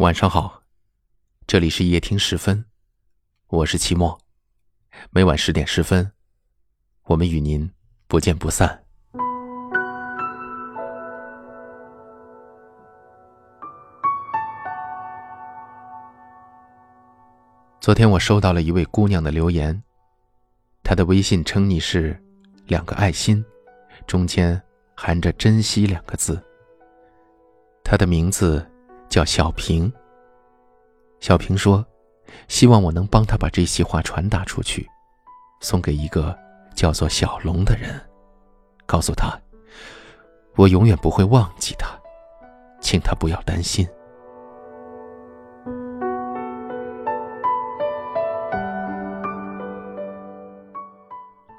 晚上好，这里是夜听十分，我是期末，每晚十点十分，我们与您不见不散。昨天我收到了一位姑娘的留言，她的微信称昵是两个爱心，中间含着“珍惜”两个字。她的名字。叫小平。小平说：“希望我能帮他把这些话传达出去，送给一个叫做小龙的人，告诉他，我永远不会忘记他，请他不要担心。”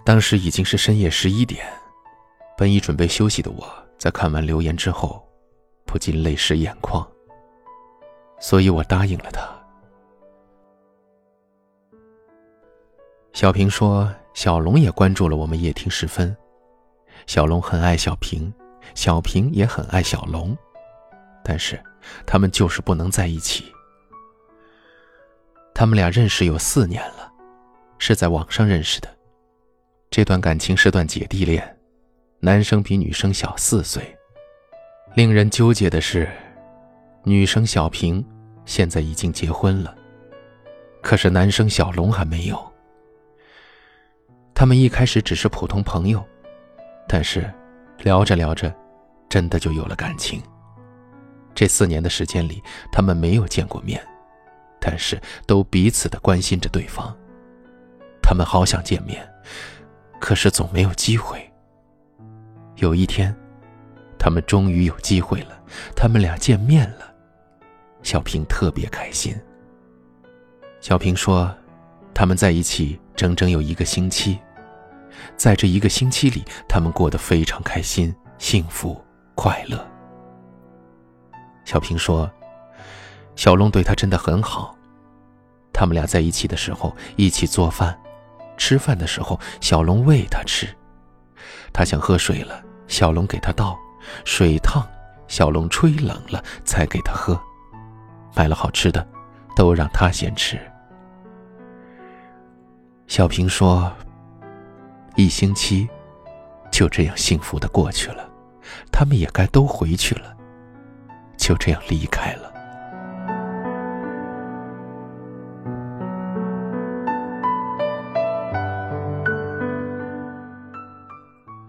当时已经是深夜十一点，本已准备休息的我，在看完留言之后，不禁泪湿眼眶。所以我答应了他。小平说：“小龙也关注了我们夜听时分，小龙很爱小平，小平也很爱小龙，但是他们就是不能在一起。他们俩认识有四年了，是在网上认识的。这段感情是段姐弟恋，男生比女生小四岁。令人纠结的是。”女生小平现在已经结婚了，可是男生小龙还没有。他们一开始只是普通朋友，但是聊着聊着，真的就有了感情。这四年的时间里，他们没有见过面，但是都彼此的关心着对方。他们好想见面，可是总没有机会。有一天，他们终于有机会了，他们俩见面了。小平特别开心。小平说：“他们在一起整整有一个星期，在这一个星期里，他们过得非常开心、幸福、快乐。”小平说：“小龙对他真的很好。他们俩在一起的时候，一起做饭，吃饭的时候，小龙喂他吃。他想喝水了，小龙给他倒；水烫，小龙吹冷了才给他喝。”买了好吃的，都让他先吃。小平说：“一星期就这样幸福的过去了，他们也该都回去了，就这样离开了。”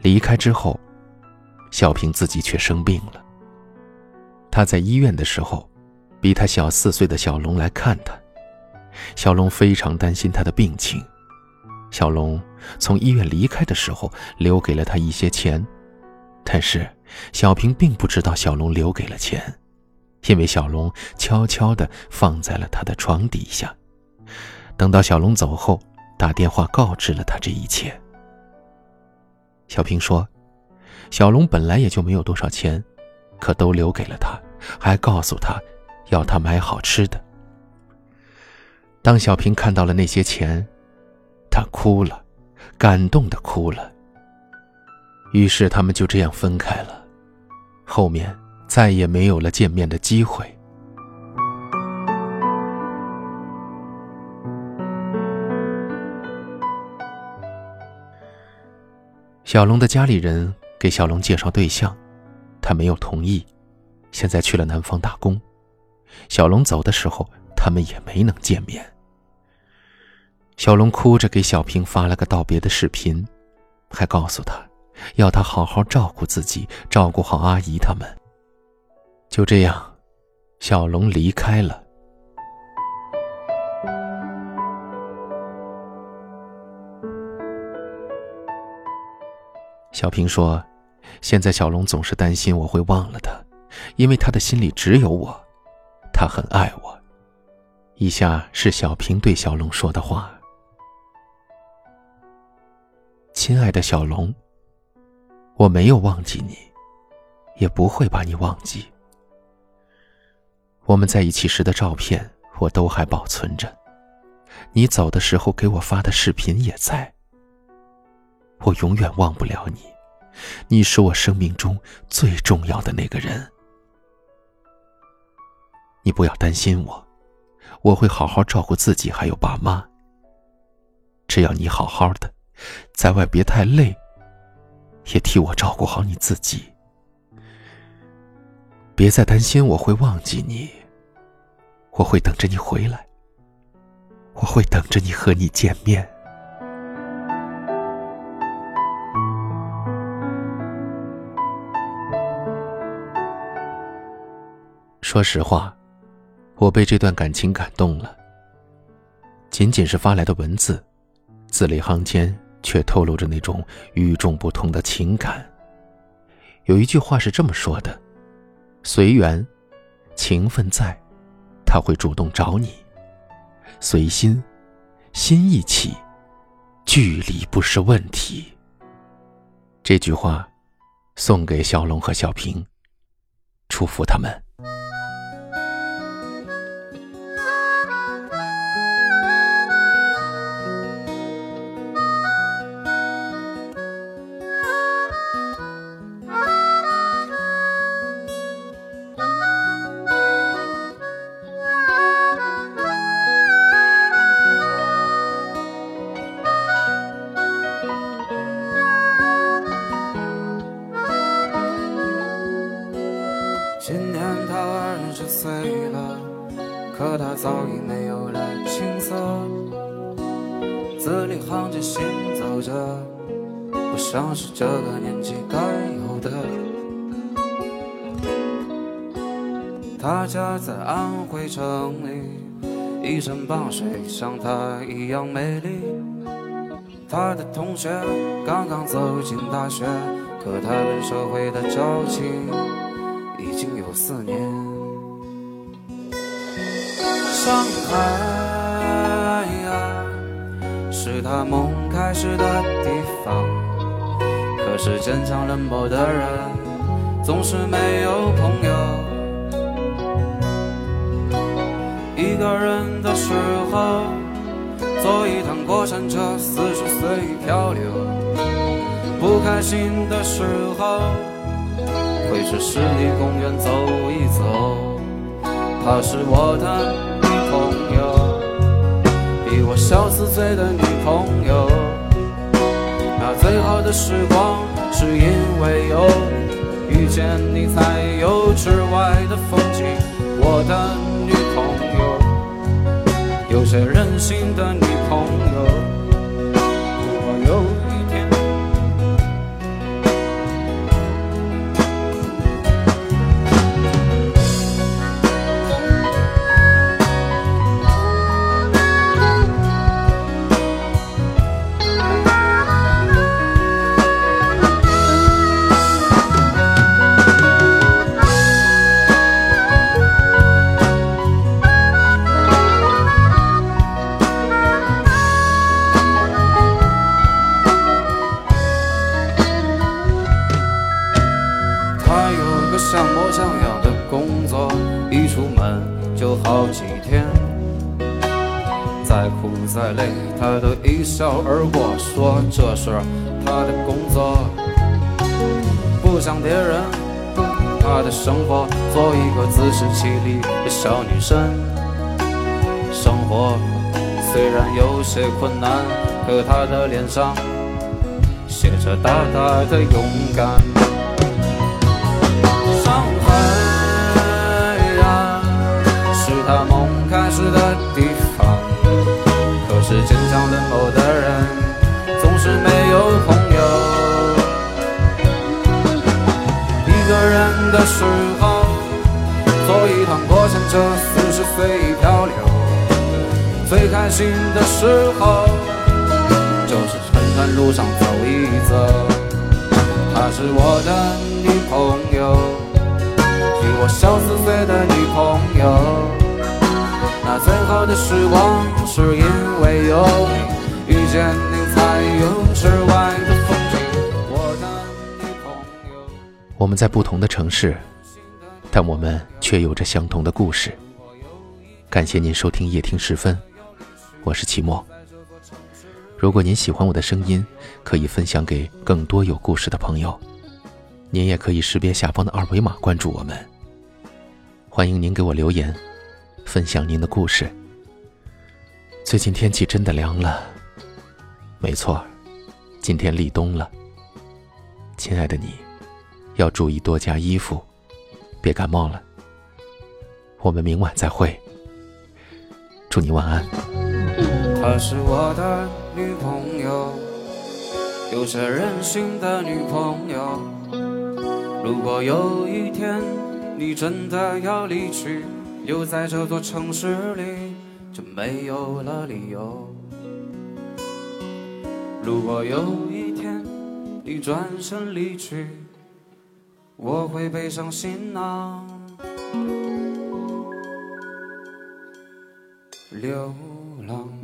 离开之后，小平自己却生病了。他在医院的时候。比他小四岁的小龙来看他，小龙非常担心他的病情。小龙从医院离开的时候，留给了他一些钱，但是小平并不知道小龙留给了钱，因为小龙悄悄地放在了他的床底下。等到小龙走后，打电话告知了他这一切。小平说：“小龙本来也就没有多少钱，可都留给了他，还告诉他。”要他买好吃的。当小平看到了那些钱，他哭了，感动的哭了。于是他们就这样分开了，后面再也没有了见面的机会。小龙的家里人给小龙介绍对象，他没有同意，现在去了南方打工。小龙走的时候，他们也没能见面。小龙哭着给小平发了个道别的视频，还告诉他，要他好好照顾自己，照顾好阿姨他们。就这样，小龙离开了。小平说：“现在小龙总是担心我会忘了他，因为他的心里只有我。”他很爱我。以下是小平对小龙说的话：“亲爱的小龙，我没有忘记你，也不会把你忘记。我们在一起时的照片我都还保存着，你走的时候给我发的视频也在。我永远忘不了你，你是我生命中最重要的那个人。”你不要担心我，我会好好照顾自己，还有爸妈。只要你好好的，在外别太累，也替我照顾好你自己。别再担心我会忘记你，我会等着你回来，我会等着你和你见面。说实话，我被这段感情感动了。仅仅是发来的文字，字里行间却透露着那种与众不同的情感。有一句话是这么说的：“随缘，情分在，他会主动找你；随心，心一起，距离不是问题。”这句话，送给小龙和小平，祝福他们。醉了，可他早已没有了青涩。字里行间行走着，不像是这个年纪该有的。他家在安徽城里，一山傍水，像她一样美丽。他的同学刚刚走进大学，可他们社会的交情已经有四年。上海呀，是他梦开始的地方。可是坚强冷漠的人，总是没有朋友。一个人的时候，坐一趟过山车，四处随意漂流。不开心的时候，会去湿地公园走一走。他是我的。比我小四岁的女朋友，那最好的时光是因为有遇见你才有之外的风景。我的女朋友，有些任性的女朋友。有个像模像样的工作，一出门就好几天，再苦再累，他都一笑而过，说这是他的工作。不像别人，他的生活做一个自食其力的小女生。生活虽然有些困难，可他的脸上写着大大的勇敢。伤痕是他梦开始的地方，可是坚强冷漠的人总是没有朋友。一个人的时候，坐一趟过山车，四十随意漂流。最开心的时候，就是春段路上走一走。她是我的女朋友，我小四岁的女朋友。那最好的时光，是因为有你，遇见你才有之外的风景。我的女朋友。我们在不同的城市，但我们却有着相同的故事。感谢您收听夜听时分，我是齐墨。如果您喜欢我的声音，可以分享给更多有故事的朋友。您也可以识别下方的二维码关注我们。欢迎您给我留言。分享您的故事。最近天气真的凉了，没错，今天立冬了。亲爱的你，要注意多加衣服，别感冒了。我们明晚再会，祝你晚安。她是我的女朋友，有些任性的女朋友。如果有一天你真的要离去，留在这座城市里，就没有了理由。如果有一天你转身离去，我会背上行囊，流浪。